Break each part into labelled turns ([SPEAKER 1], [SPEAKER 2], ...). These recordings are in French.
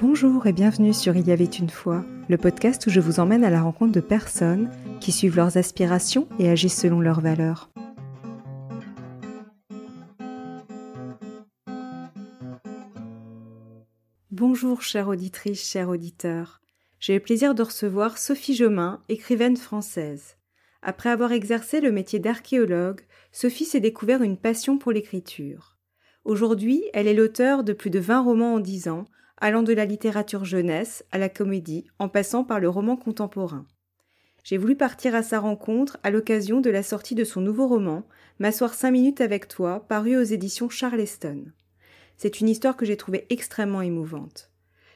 [SPEAKER 1] Bonjour et bienvenue sur Il y avait une fois, le podcast où je vous emmène à la rencontre de personnes qui suivent leurs aspirations et agissent selon leurs valeurs. Bonjour chère auditrice, chers auditeurs. J'ai le plaisir de recevoir Sophie Jomain, écrivaine française. Après avoir exercé le métier d'archéologue, Sophie s'est découvert une passion pour l'écriture. Aujourd'hui, elle est l'auteur de plus de 20 romans en 10 ans, allant de la littérature jeunesse à la comédie, en passant par le roman contemporain. J'ai voulu partir à sa rencontre à l'occasion de la sortie de son nouveau roman, M'asseoir cinq minutes avec toi, paru aux éditions Charleston. C'est une histoire que j'ai trouvée extrêmement émouvante.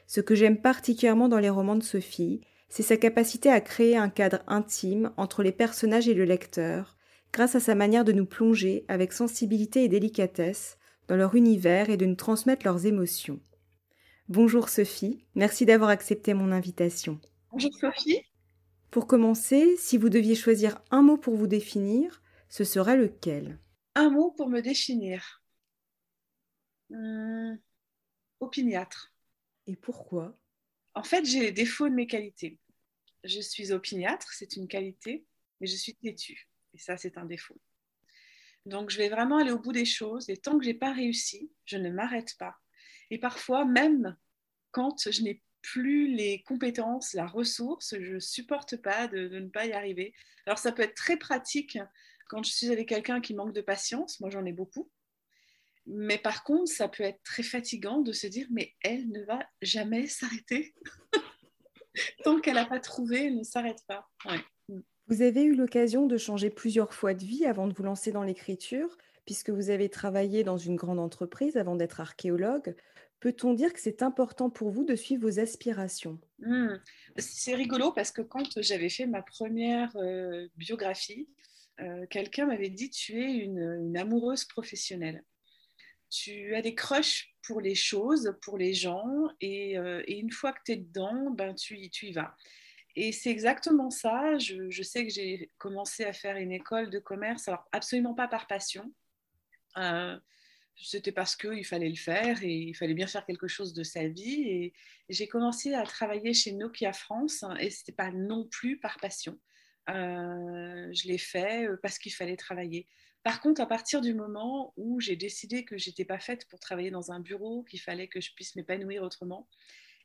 [SPEAKER 1] Ce que j'aime particulièrement dans les romans de Sophie, c'est sa capacité à créer un cadre intime entre les personnages et le lecteur, grâce à sa manière de nous plonger avec sensibilité et délicatesse dans leur univers et de nous transmettre leurs émotions. Bonjour Sophie, merci d'avoir accepté mon invitation.
[SPEAKER 2] Bonjour Sophie.
[SPEAKER 1] Pour commencer, si vous deviez choisir un mot pour vous définir, ce serait lequel?
[SPEAKER 2] Un mot pour me définir. Hum, opiniâtre.
[SPEAKER 1] Et pourquoi?
[SPEAKER 2] En fait, j'ai les défauts de mes qualités. Je suis opiniâtre, c'est une qualité, mais je suis têtue. Et ça, c'est un défaut. Donc, je vais vraiment aller au bout des choses. Et tant que je n'ai pas réussi, je ne m'arrête pas. Et parfois, même quand je n'ai plus les compétences, la ressource, je ne supporte pas de, ne pas y arriver. Alors ça peut être très pratique quand je suis avec quelqu'un qui manque de patience, moi j'en ai beaucoup. Mais par contre, ça peut être très fatigant de se dire, mais elle ne va jamais s'arrêter. Tant qu'elle n'a pas trouvé, elle ne s'arrête pas.
[SPEAKER 1] Vous avez eu l'occasion de changer plusieurs fois de vie avant de vous lancer dans l'écriture, puisque vous avez travaillé dans une grande entreprise avant d'être archéologue. Peut-on dire que c'est important pour vous de suivre vos aspirations?
[SPEAKER 2] Mmh. C'est rigolo parce que quand j'avais fait ma première euh, biographie, euh, quelqu'un m'avait dit tu es une, amoureuse professionnelle. Tu as des crushs pour les choses, pour les gens, et, euh, une fois que tu es dedans, ben, tu, y vas. Et c'est exactement ça. Je sais que j'ai commencé à faire une école de commerce, alors absolument pas par passion c'était parce qu'il fallait le faire et il fallait bien faire quelque chose de sa vie. Et j'ai commencé à travailler chez Nokia France et ce n'était pas non plus par passion. Euh, je l'ai fait euh, parce qu'il fallait travailler. Par contre, à partir du moment où j'ai décidé que j'étais pas faite pour travailler dans un bureau, qu'il fallait que je puisse m'épanouir autrement,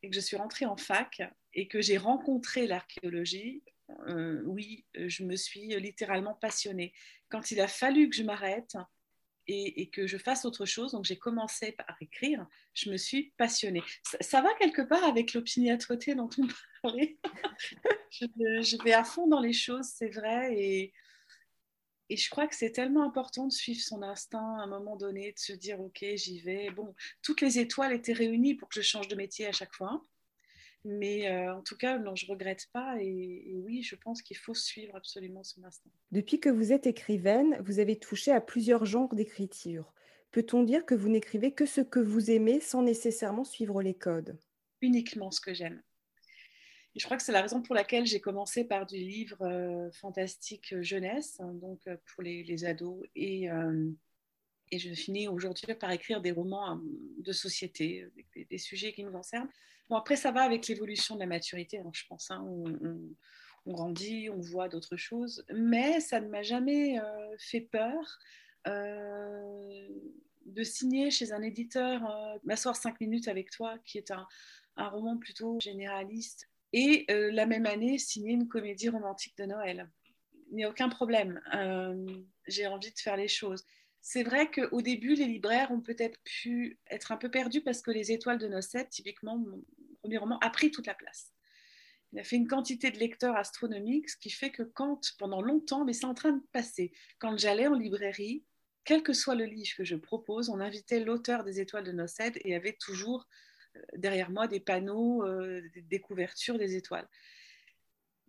[SPEAKER 2] et que je suis rentrée en fac et que j'ai rencontré l'archéologie, euh, oui, je me suis littéralement passionnée. Quand il a fallu que je m'arrête, et, que je fasse autre chose. Donc j'ai commencé par écrire, je me suis passionnée. Ça, va quelque part avec l'opiniâtreté dont on parlait? je, vais à fond dans les choses, c'est vrai. Et, et je crois que c'est tellement important de suivre son instinct à un moment donné, de se dire, OK, j'y vais. Bon, toutes les étoiles étaient réunies pour que je change de métier à chaque fois. Mais euh, en tout cas, non, je regrette pas. Et, oui, je pense qu'il faut suivre absolument son instinct.
[SPEAKER 1] Depuis que vous êtes écrivaine, vous avez touché à plusieurs genres d'écriture. Peut-on dire que vous n'écrivez que ce que vous aimez sans nécessairement suivre les codes?
[SPEAKER 2] Uniquement ce que j'aime. je crois que c'est la raison pour laquelle j'ai commencé par du livre euh, fantastique jeunesse, hein, donc euh, pour les, ados, et, et je finis aujourd'hui par écrire des romans de société, des, des sujets qui nous concernent. Bon, après, ça va avec l'évolution de la maturité, hein, je pense. Hein, on, grandit, on voit d'autres choses. Mais ça ne m'a jamais euh, fait peur euh, de signer chez un éditeur euh, M'asseoir cinq minutes avec toi, qui est un, un roman plutôt généraliste. Et la même année, signer une comédie romantique de Noël. Il n'y a aucun problème. J'ai envie de faire les choses. C'est vrai qu'au début, les libraires ont peut-être pu être un peu perdus parce que les étoiles de Nocette, typiquement, premier a pris toute la place. Il a fait une quantité de lecteurs astronomiques, ce qui fait que quand, pendant longtemps, mais c'est en train de passer, quand j'allais en librairie, quel que soit le livre que je propose, on invitait l'auteur des Étoiles de Nocède et avait toujours euh, derrière moi des panneaux, euh, des couvertures des étoiles.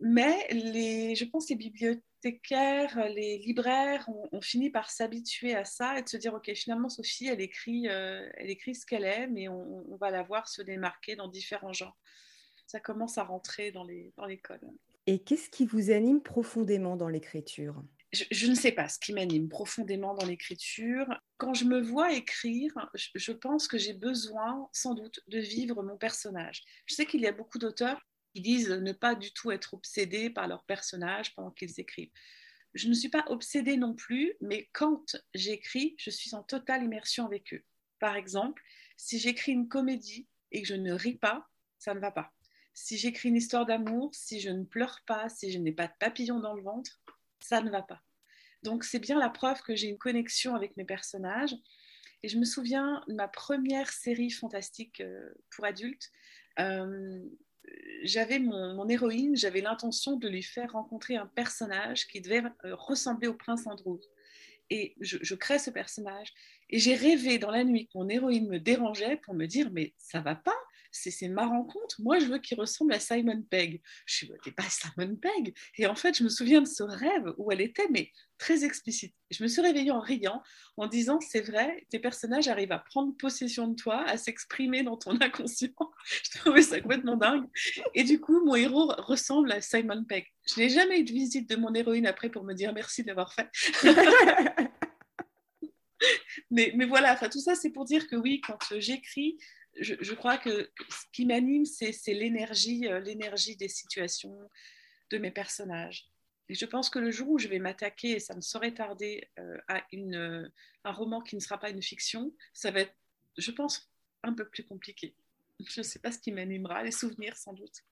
[SPEAKER 2] Mais les, je pense les bibliothécaires, les libraires ont, fini par s'habituer à ça et de se dire, OK, finalement, Sophie, elle écrit, euh, elle écrit ce qu'elle aime et on, va la voir se démarquer dans différents genres. Ça commence à rentrer dans les, dans les codes.
[SPEAKER 1] Et qu'est-ce qui vous anime profondément dans l'écriture?
[SPEAKER 2] Je, ne sais pas ce qui m'anime profondément dans l'écriture. Quand je me vois écrire, je, pense que j'ai besoin sans doute de vivre mon personnage. Je sais qu'il y a beaucoup d'auteurs qui disent ne pas du tout être obsédés par leur personnage pendant qu'ils écrivent. Je ne suis pas obsédée non plus, mais quand j'écris, je suis en totale immersion avec eux. Par exemple, si j'écris une comédie et que je ne ris pas, ça ne va pas. Si j'écris une histoire d'amour, si je ne pleure pas, si je n'ai pas de papillon dans le ventre, ça ne va pas. Donc c'est bien la preuve que j'ai une connexion avec mes personnages. Et je me souviens de ma première série fantastique euh, pour adultes. Euh, j'avais mon, héroïne, j'avais l'intention de lui faire rencontrer un personnage qui devait euh, ressembler au prince Andrew. Et je, je crée ce personnage. Et j'ai rêvé dans la nuit que mon héroïne me dérangeait pour me dire Mais ça va pas, c'est ma rencontre. Moi, je veux qu'il ressemble à Simon Pegg. Je suis, t'es pas Simon Pegg. Et en fait, je me souviens de ce rêve où elle était, mais très explicite. Je me suis réveillée en riant, en disant, c'est vrai, tes personnages arrivent à prendre possession de toi, à s'exprimer dans ton inconscient. je trouvais ça complètement dingue. Et du coup, mon héros ressemble à Simon Pegg. Je n'ai jamais eu de visite de mon héroïne après pour me dire merci d'avoir fait. mais, mais voilà, tout ça, c'est pour dire que oui, quand j'écris, je, crois que ce qui m'anime, c'est l'énergie, euh, l'énergie des situations, de mes personnages. Et je pense que le jour où je vais m'attaquer, et ça me saurait tarder, euh, à euh, un roman qui ne sera pas une fiction, ça va être, je pense, un peu plus compliqué. Je ne sais pas ce qui m'animera, les souvenirs sans doute.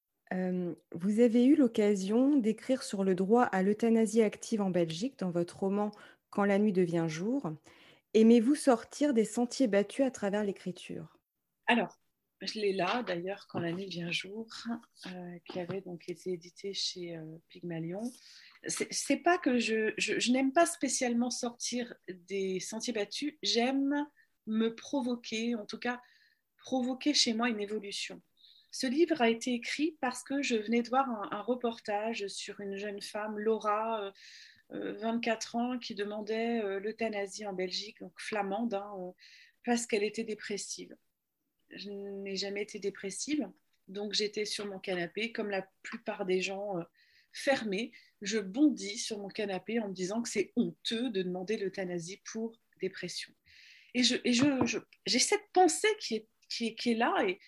[SPEAKER 1] vous avez eu l'occasion d'écrire sur le droit à l'euthanasie active en Belgique dans votre roman Quand la nuit devient jour. Aimez-vous sortir des sentiers battus à travers l'écriture?
[SPEAKER 2] Alors, je l'ai là d'ailleurs quand la nuit vient jour, euh, qui avait donc été édité chez euh, Pygmalion. C'est pas que je, n'aime pas spécialement sortir des sentiers battus, j'aime me provoquer, en tout cas provoquer chez moi une évolution. Ce livre a été écrit parce que je venais de voir un, reportage sur une jeune femme, Laura, 24 euh, ans, qui demandait l'euthanasie en Belgique, donc flamande, hein, parce qu'elle était dépressive je n'ai jamais été dépressive. Donc j'étais sur mon canapé, comme la plupart des gens, euh, fermés. Je bondis sur mon canapé en me disant que c'est honteux de demander l'euthanasie pour dépression. Et j'ai je, je, cette pensée qui est, qui est, qui est là et,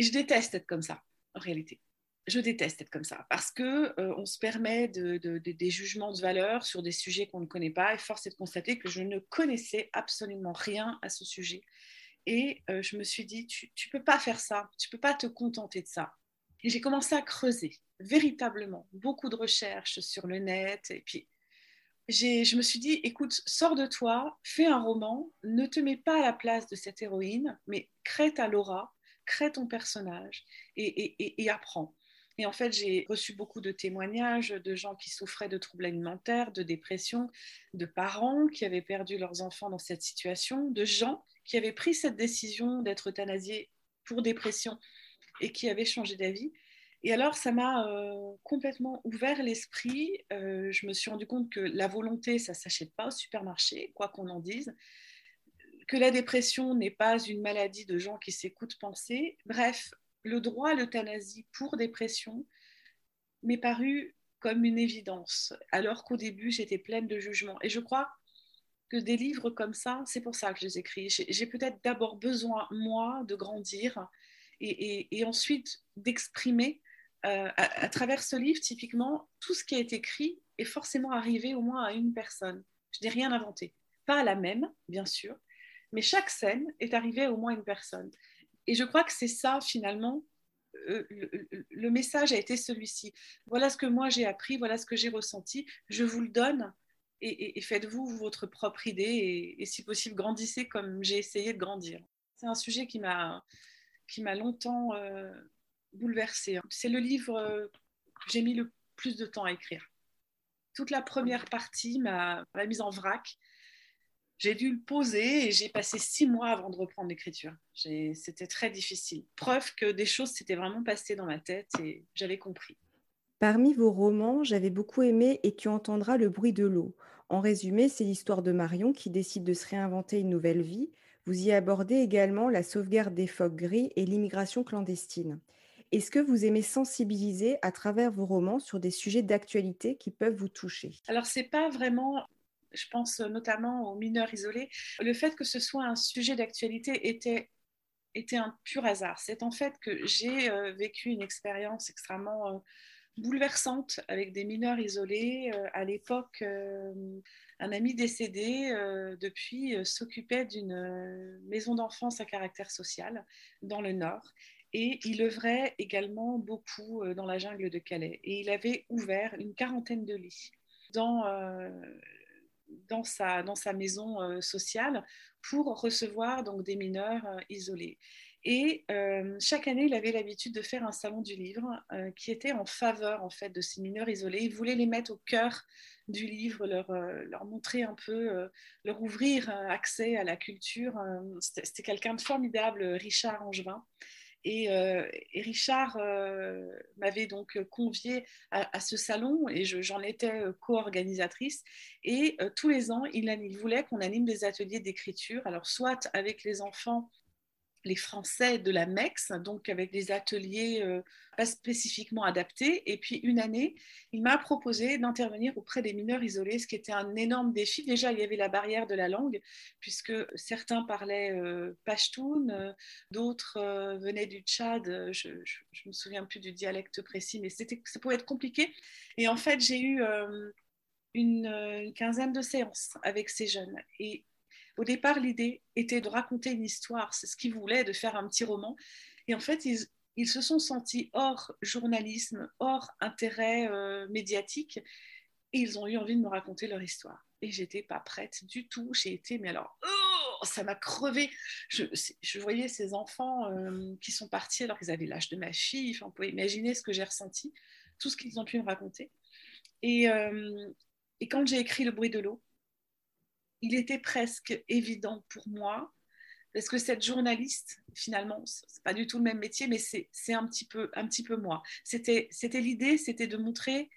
[SPEAKER 2] je déteste être comme ça, en réalité. Je déteste être comme ça parce que euh, on se permet de, des jugements de valeur sur des sujets qu'on ne connaît pas et force est de constater que je ne connaissais absolument rien à ce sujet et euh, je me suis dit, tu ne peux pas faire ça, tu ne peux pas te contenter de ça. Et j'ai commencé à creuser, véritablement, beaucoup de recherches sur le net. Et puis, je me suis dit, écoute, sors de toi, fais un roman, ne te mets pas à la place de cette héroïne, mais crée ta Laura, crée ton personnage et, et apprends. Et en fait, j'ai reçu beaucoup de témoignages de gens qui souffraient de troubles alimentaires, de dépression, de parents qui avaient perdu leurs enfants dans cette situation, de gens qui avait pris cette décision d'être euthanasié pour dépression et qui avait changé d'avis. Et alors, ça m'a euh, complètement ouvert l'esprit. Euh, je me suis rendu compte que la volonté, ça ne s'achète pas au supermarché, quoi qu'on en dise. Que la dépression n'est pas une maladie de gens qui s'écoutent penser. Bref, le droit à l'euthanasie pour dépression m'est paru comme une évidence, alors qu'au début, j'étais pleine de jugement. Et je crois que des livres comme ça, c'est pour ça que je les écris. J'ai peut-être d'abord besoin, moi, de grandir et, ensuite d'exprimer euh, à, travers ce livre, typiquement, tout ce qui est écrit est forcément arrivé au moins à une personne. Je n'ai rien inventé. Pas à la même, bien sûr, mais chaque scène est arrivée à au moins une personne. Et je crois que c'est ça, finalement, euh, le, message a été celui-ci. Voilà ce que moi j'ai appris, voilà ce que j'ai ressenti. Je vous le donne et, faites-vous votre propre idée et, si possible, grandissez comme j'ai essayé de grandir. C'est un sujet qui m'a qui m'a longtemps euh, bouleversée. C'est le livre euh, que j'ai mis le plus de temps à écrire. Toute la première partie, ma, mise en vrac, j'ai dû le poser et j'ai passé six mois avant de reprendre l'écriture. C'était très difficile. Preuve que des choses s'étaient vraiment passées dans ma tête et j'avais compris.
[SPEAKER 1] Parmi vos romans, j'avais beaucoup aimé Et tu entendras le bruit de l'eau. En résumé, c'est l'histoire de Marion qui décide de se réinventer une nouvelle vie. Vous y abordez également la sauvegarde des phoques gris et l'immigration clandestine. Est-ce que vous aimez sensibiliser à travers vos romans sur des sujets d'actualité qui peuvent vous toucher?
[SPEAKER 2] Alors, c'est pas vraiment je pense notamment aux mineurs isolés, le fait que ce soit un sujet d'actualité était, était un pur hasard. C'est en fait que j'ai euh, vécu une expérience extrêmement euh, bouleversante avec des mineurs isolés. Euh, à l'époque, un ami décédé depuis s'occupait d'une maison d'enfance à caractère social dans le Nord et il œuvrait également beaucoup euh, dans la jungle de Calais. Et il avait ouvert une quarantaine de lits dans, euh, dans, sa, dans sa maison euh, sociale pour recevoir donc, des mineurs isolés. Et chaque année, il avait l'habitude de faire un salon du livre qui était en faveur en fait de ces mineurs isolés. Il voulait les mettre au cœur du livre, leur, leur montrer un peu, leur ouvrir accès à la culture. C'était quelqu'un de formidable, Richard Angevin. Euh, et, Richard euh, m'avait donc convié à, ce salon et j'en étais euh, co-organisatrice. Et tous les ans, il, il voulait qu'on anime des ateliers d'écriture, alors soit avec les enfants les Français de la MEX, donc avec des ateliers euh, pas spécifiquement adaptés. Et puis une année, il m'a proposé d'intervenir auprès des mineurs isolés, ce qui était un énorme défi. Déjà, il y avait la barrière de la langue, puisque certains parlaient euh, euh, d'autres venaient du Tchad. Je ne me souviens plus du dialecte précis, mais ça pouvait être compliqué. Et en fait, j'ai eu une, une, quinzaine de séances avec ces jeunes. Et au départ, l'idée était de raconter une histoire, c'est ce qu'ils voulaient, de faire un petit roman. Et en fait, ils, se sont sentis hors journalisme, hors intérêt euh, médiatique, et ils ont eu envie de me raconter leur histoire. Et j'étais pas prête du tout. J'ai été, mais alors, oh, ça m'a crevé. Je, voyais ces enfants euh, qui sont partis alors qu'ils avaient l'âge de ma fille. Enfin, on peut imaginer ce que j'ai ressenti, tout ce qu'ils ont pu me raconter. Et, euh, et quand j'ai écrit Le bruit de l'eau, il était presque évident pour moi, parce que cette journaliste, finalement, c'est pas du tout le même métier, mais c'est un petit peu, un petit peu moi. C'était l'idée, c'était de montrer,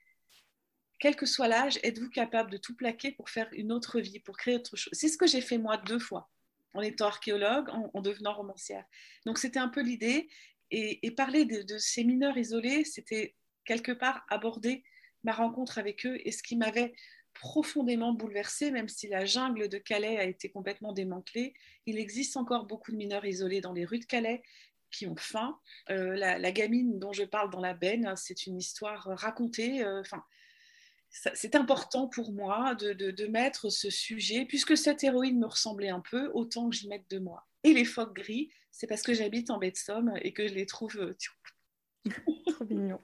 [SPEAKER 2] quel que soit l'âge, êtes-vous capable de tout plaquer pour faire une autre vie, pour créer autre chose. C'est ce que j'ai fait moi deux fois, en étant archéologue, en, devenant romancière. Donc c'était un peu l'idée, et, parler de, de ces mineurs isolés, c'était quelque part aborder ma rencontre avec eux et ce qui m'avait profondément bouleversé, même si la jungle de Calais a été complètement démantelée. Il existe encore beaucoup de mineurs isolés dans les rues de Calais qui ont faim. Euh, la, gamine dont je parle dans la benne, c'est une histoire racontée. Euh, c'est important pour moi de, mettre ce sujet, puisque cette héroïne me ressemblait un peu, autant que j'y mette de moi. Et les phoques gris, c'est parce que j'habite en baie de Somme et que je les trouve... Euh,
[SPEAKER 1] Trop mignon.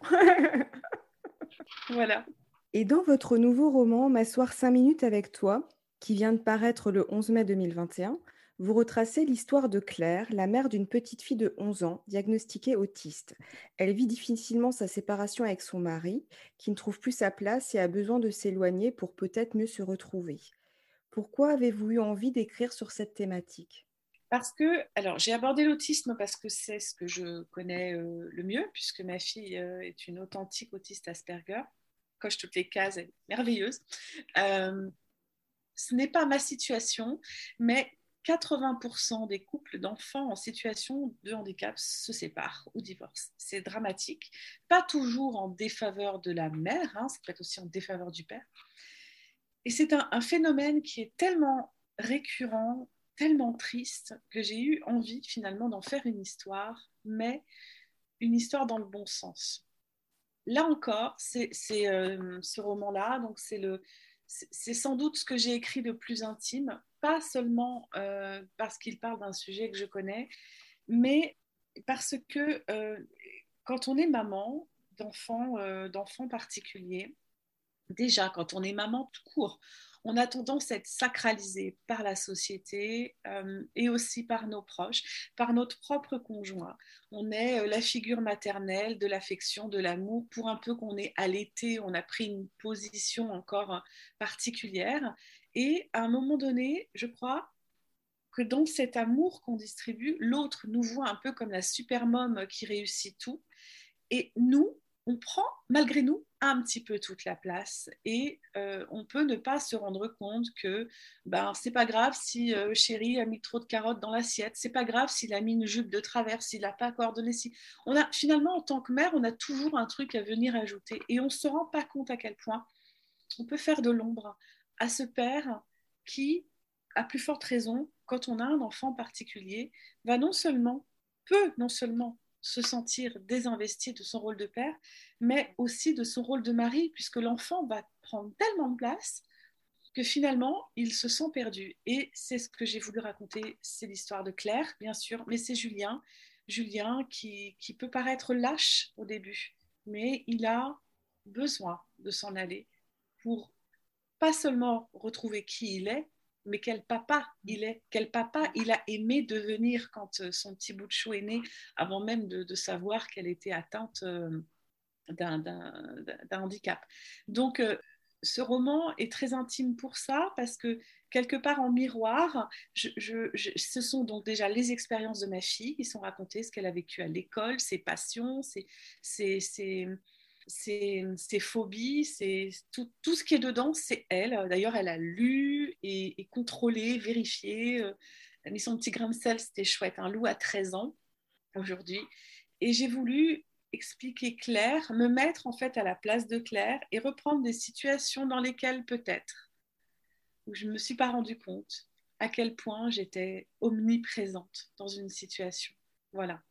[SPEAKER 2] voilà.
[SPEAKER 1] Et dans votre nouveau roman M'asseoir cinq minutes avec toi, qui vient de paraître le 11 mai 2021, vous retracez l'histoire de Claire, la mère d'une petite fille de 11 ans, diagnostiquée autiste. Elle vit difficilement sa séparation avec son mari, qui ne trouve plus sa place et a besoin de s'éloigner pour peut-être mieux se retrouver. Pourquoi avez-vous eu envie d'écrire sur cette thématique?
[SPEAKER 2] Parce que, alors j'ai abordé l'autisme parce que c'est ce que je connais euh, le mieux, puisque ma fille euh, est une authentique autiste Asperger toutes les cases, merveilleuse. Euh, ce n'est pas ma situation, mais 80% des couples d'enfants en situation de handicap se séparent ou divorcent. C'est dramatique, pas toujours en défaveur de la mère, hein, ça peut être aussi en défaveur du père. Et c'est un, phénomène qui est tellement récurrent, tellement triste, que j'ai eu envie finalement d'en faire une histoire, mais une histoire dans le bon sens là encore, c'est euh, ce roman-là, donc c'est le, c'est sans doute ce que j'ai écrit de plus intime, pas seulement euh, parce qu'il parle d'un sujet que je connais, mais parce que euh, quand on est maman d'enfants d'enfants particuliers, déjà quand on est maman tout court, on a tendance à être sacralisé par la société euh, et aussi par nos proches, par notre propre conjoint. On est euh, la figure maternelle de l'affection, de l'amour, pour un peu qu'on est allaité, on a pris une position encore particulière. Et à un moment donné, je crois que dans cet amour qu'on distribue, l'autre nous voit un peu comme la super qui réussit tout. Et nous, on prend malgré nous un petit peu toute la place et euh, on peut ne pas se rendre compte que ben c'est pas grave si euh, chéri a mis trop de carottes dans l'assiette, c'est pas grave s'il a mis une jupe de travers, s'il n'a pas coordonné. Si on a finalement en tant que mère, on a toujours un truc à venir ajouter et on se rend pas compte à quel point on peut faire de l'ombre à ce père qui, à plus forte raison, quand on a un enfant particulier, va non seulement peut non seulement se sentir désinvesti de son rôle de père, mais aussi de son rôle de mari, puisque l'enfant va prendre tellement de place que finalement, il se sent perdu. Et c'est ce que j'ai voulu raconter, c'est l'histoire de Claire, bien sûr, mais c'est Julien. Julien qui, qui peut paraître lâche au début, mais il a besoin de s'en aller pour pas seulement retrouver qui il est, mais quel papa il est, quel papa il a aimé devenir quand euh, son petit bout de chou est né, avant même de, savoir qu'elle était atteinte euh, d'un handicap. Donc, euh, ce roman est très intime pour ça, parce que quelque part en miroir, ce sont donc déjà les expériences de ma fille qui sont racontées, ce qu'elle a vécu à l'école, ses passions, ses, phobies, c'est tout, tout, ce qui est dedans, c'est elle. D'ailleurs, elle a lu et, contrôlé, vérifié. Elle a mis son petit grain de sel, c'était chouette. Un loup à 13 ans aujourd'hui. Et j'ai voulu expliquer Claire, me mettre en fait à la place de Claire et reprendre des situations dans lesquelles peut-être, où je ne me suis pas rendu compte à quel point j'étais omniprésente dans une situation. Voilà.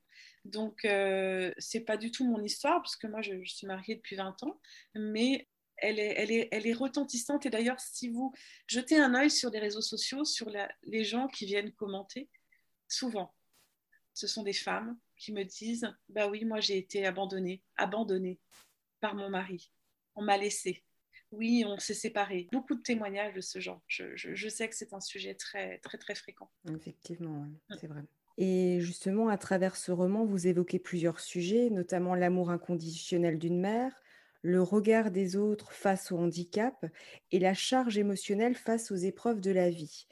[SPEAKER 2] Donc, euh, c'est pas du tout mon histoire, parce que moi, je, suis mariée depuis 20 ans, mais elle est, retentissante. Et d'ailleurs, si vous jetez un œil sur les réseaux sociaux, sur les gens qui viennent commenter, souvent, ce sont des femmes qui me disent Bah oui, moi, j'ai été abandonnée, abandonnée par mon mari. On m'a laissée. Oui, on s'est séparés. Beaucoup de témoignages de ce genre. Je, sais que c'est un sujet très, très, très fréquent.
[SPEAKER 1] Effectivement, c'est vrai. Et justement, à travers ce roman, vous évoquez plusieurs sujets, notamment l'amour inconditionnel d'une mère, le regard des autres face au handicap et la charge émotionnelle face aux épreuves de la vie.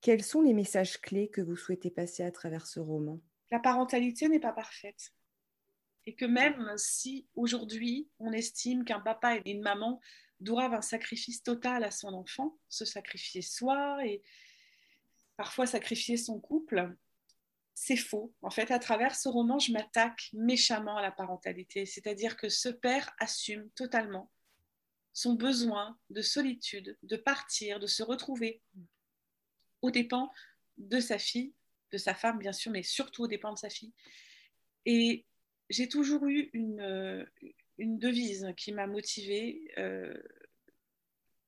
[SPEAKER 1] Quels sont les messages clés que vous souhaitez passer à travers ce roman?
[SPEAKER 2] La parentalité n'est pas parfaite. Et que même si aujourd'hui on estime qu'un papa et une maman doivent un sacrifice total à son enfant, se sacrifier soi et parfois sacrifier son couple, c'est faux. En fait, à travers ce roman, je m'attaque méchamment à la parentalité, c'est-à-dire que ce père assume totalement son besoin de solitude, de partir, de se retrouver, aux dépens de sa fille, de sa femme bien sûr, mais surtout aux dépens de sa fille. Et j'ai toujours eu une, euh, devise qui m'a motivée euh,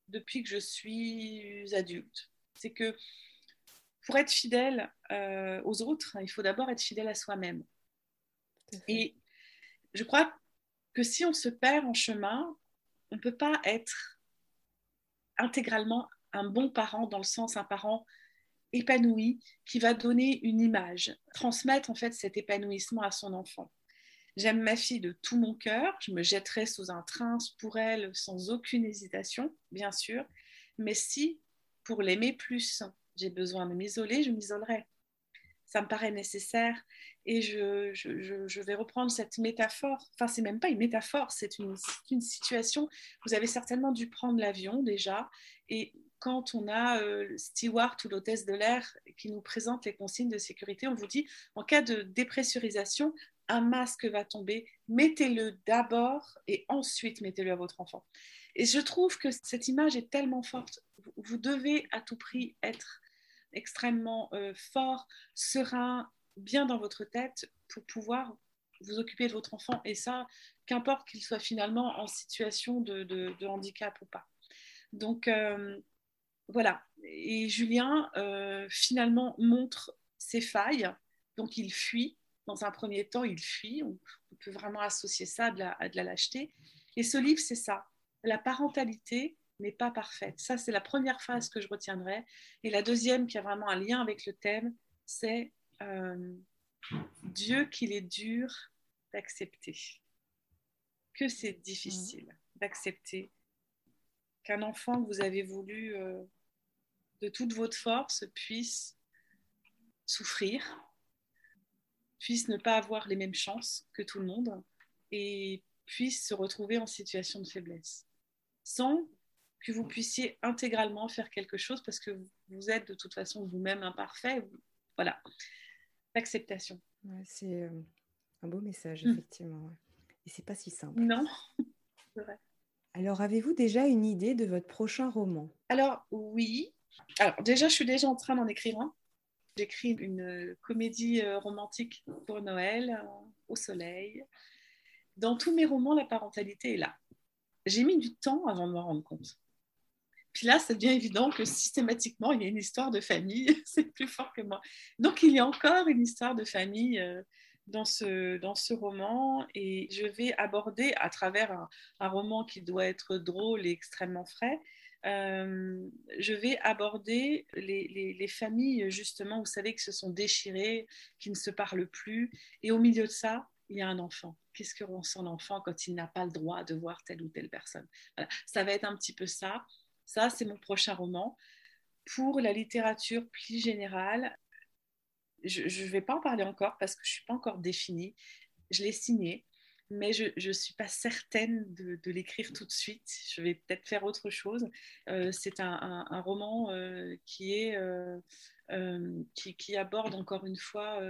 [SPEAKER 2] depuis que je suis adulte. C'est que pour être fidèle euh, aux autres, il faut d'abord être fidèle à soi-même. Et je crois que si on se perd en chemin, on ne peut pas être intégralement un bon parent dans le sens un parent épanoui qui va donner une image, transmettre en fait cet épanouissement à son enfant. J'aime ma fille de tout mon cœur, je me jetterai sous un train pour elle sans aucune hésitation, bien sûr, mais si pour l'aimer plus, j'ai besoin de m'isoler, je m'isolerai. Ça me paraît nécessaire. Et je, vais reprendre cette métaphore. Enfin, c'est même pas une métaphore, c'est une, une, situation. Vous avez certainement dû prendre l'avion déjà. Et quand on a euh, le steward ou l'hôtesse de l'air qui nous présente les consignes de sécurité, on vous dit en cas de dépressurisation, un masque va tomber, mettez-le d'abord et ensuite mettez-le à votre enfant. Et je trouve que cette image est tellement forte. Vous devez à tout prix être extrêmement euh, fort, serein, bien dans votre tête pour pouvoir vous occuper de votre enfant. Et ça, qu'importe qu'il soit finalement en situation de, handicap ou pas. Donc euh, voilà. Et Julien, euh, finalement, montre ses failles. Donc il fuit. Dans un premier temps, il fuit. On, peut vraiment associer ça à de la lâcheté. Et ce livre, c'est ça. La parentalité, n'est pas parfaite. Ça, c'est la première phrase que je retiendrai. Et la deuxième, qui a vraiment un lien avec le thème, c'est euh, Dieu qu'il est dur d'accepter. Que c'est difficile d'accepter qu'un enfant que vous avez voulu euh, de toute votre force puisse souffrir, puisse ne pas avoir les mêmes chances que tout le monde et puisse se retrouver en situation de faiblesse, sans que vous puissiez intégralement faire quelque chose parce que vous êtes de toute façon vous-même imparfait. Voilà, l'acceptation.
[SPEAKER 1] c'est euh, un beau message, hmm. effectivement. Et c'est pas si simple.
[SPEAKER 2] Non, c'est vrai.
[SPEAKER 1] Alors, avez-vous déjà une idée de votre prochain roman?
[SPEAKER 2] Alors, oui. Alors, déjà, je suis déjà en train d'en écrire un. J'écris une comédie euh, romantique pour Noël, euh, au soleil. Dans tous mes romans, la parentalité est là. J'ai mis du temps avant de me rendre compte. Puis là, ça devient évident que systématiquement, il y a une histoire de famille. C'est plus fort que moi. Donc, il y a encore une histoire de famille euh, dans ce, dans ce roman et je vais aborder à travers un, roman qui doit être drôle et extrêmement frais, euh, je vais aborder les, les, familles justement, vous savez, qui se sont déchirées, qui ne se parlent plus et au milieu de ça, il y a un enfant. Qu'est-ce que ressent l'enfant quand il n'a pas le droit de voir telle ou telle personne? Ça va être un petit peu ça. Ça, c'est mon prochain roman. Pour la littérature plus générale, je ne vais pas en parler encore parce que je ne suis pas encore définie. Je l'ai signé, mais je ne suis pas certaine de, l'écrire tout de suite. Je vais peut-être faire autre chose. Euh, c'est un, roman euh, euh, qui, aborde encore une fois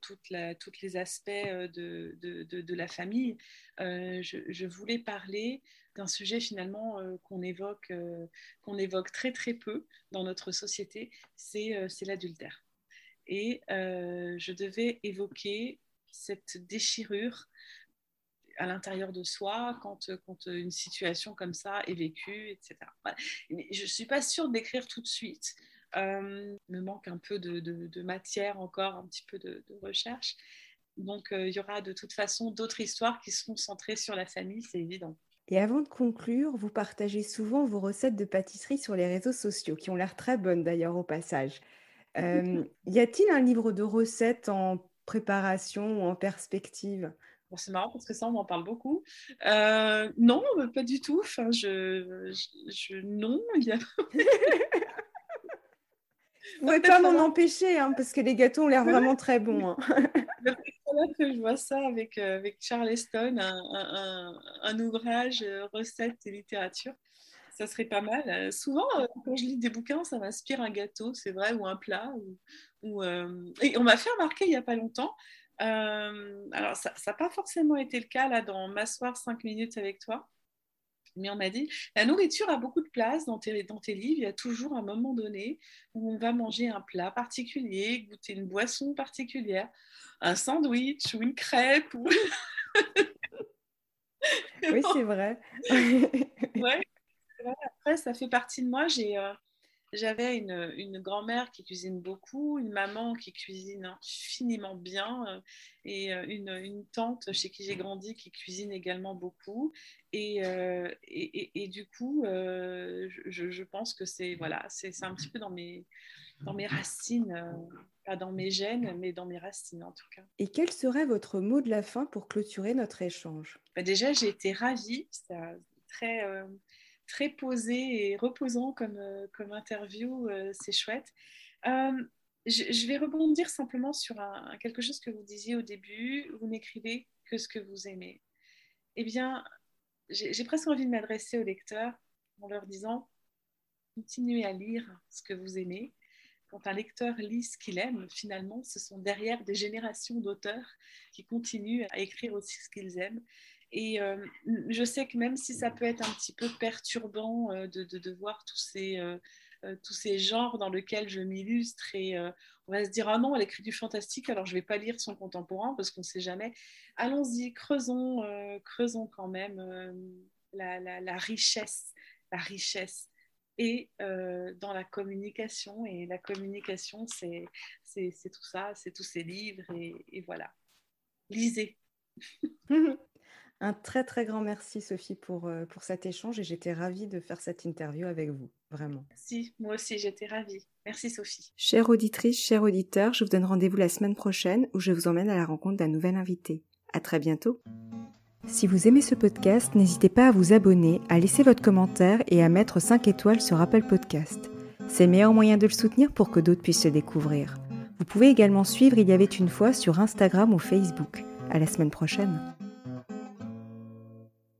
[SPEAKER 2] toute la, tous les aspects de, la famille. Je, voulais parler d'un sujet finalement qu'on évoque, qu'on évoque très très peu dans notre société, c'est l'adultère et euh, je devais évoquer cette déchirure à l'intérieur de soi quand, une situation comme ça est vécue, etc. je ne suis pas sûre d'écrire tout de suite. Euh, il me manque un peu de, de, matière encore, un petit peu de, recherche. Donc euh, il y aura de toute façon d'autres histoires qui seront centrées sur la famille, c'est évident.
[SPEAKER 1] Et avant de conclure, vous partagez souvent vos recettes de pâtisserie sur les réseaux sociaux, qui ont l'air très bonnes d'ailleurs au passage. Euh, y a-t-il un livre de recettes en préparation ou en perspective?
[SPEAKER 2] C'est marrant parce que ça, on en parle beaucoup. Euh, non, pas du tout. Enfin, je, je, non, il y a.
[SPEAKER 1] Vous ne pas m'en empêcher, hein, parce que les gâteaux ont l'air vraiment très bons. Hein.
[SPEAKER 2] que je vois ça avec, euh, avec Charleston, un, un, un, ouvrage recettes et littérature ça serait pas mal. Euh, souvent, euh, quand je lis des bouquins, ça m'inspire un gâteau, c'est vrai, ou un plat. Ou, euh, Et on m'a fait remarquer il n'y a pas longtemps, alors ça n'a pas forcément été le cas là dans M'asseoir 5 minutes avec toi, mais on m'a dit, la nourriture a beaucoup de place dans tes, dans tes livres, il y a toujours un moment donné où on va manger un plat particulier, goûter une boisson particulière, un sandwich ou une crêpe. Ou...
[SPEAKER 1] oui, c'est vrai.
[SPEAKER 2] ouais après, ça fait partie de moi. Euh, j'avais une, grand-mère qui cuisine beaucoup, une maman qui cuisine infiniment bien euh, et euh, une, tante chez qui j'ai grandi qui cuisine également beaucoup. Et, et, du coup, je, pense que c'est voilà, c'est un petit peu dans mes, dans mes racines, pas dans mes gènes, mais dans mes racines en tout cas.
[SPEAKER 1] Et quel serait votre mot de la fin pour clôturer notre échange?
[SPEAKER 2] Bah, Déjà, j'ai été ravie. C'était très très posé et reposant comme, euh, interview, euh, c'est chouette. Euh, je, vais rebondir simplement sur quelque chose que vous disiez au début, vous n'écrivez que ce que vous aimez. Eh bien, j'ai presque envie de m'adresser aux lecteurs en leur disant, continuez à lire ce que vous aimez. Quand un lecteur lit ce qu'il aime, finalement, ce sont derrière des générations d'auteurs qui continuent à écrire aussi ce qu'ils aiment. Et euh, je sais que même si ça peut être un petit peu perturbant euh, de, de, voir tous ces, euh, tous ces genres dans lesquels je m'illustre et on va se dire ah non elle écrit du fantastique alors je vais pas lire son contemporain parce qu'on ne sait jamais. Allons-y creusons creusons quand même la, la, richesse la richesse. Et dans la communication et la communication c'est tout ça c'est tous ces livres et voilà. Lisez
[SPEAKER 1] Un très très grand merci Sophie pour, euh, pour cet échange et j'étais ravie de faire cette interview avec vous, vraiment.
[SPEAKER 2] Si, moi aussi j'étais ravie. Merci Sophie.
[SPEAKER 1] Chère auditrice, chers auditeurs, je vous donne rendez-vous la semaine prochaine où je vous emmène à la rencontre d'un nouvel invité. À très bientôt. Si vous aimez ce podcast, n'hésitez pas à vous abonner, à laisser votre commentaire et à mettre 5 étoiles sur Apple Podcast. C'est le meilleur moyen de le soutenir pour que d'autres puissent le découvrir. Vous pouvez également suivre Il y avait une fois sur Instagram ou Facebook. À la semaine prochaine.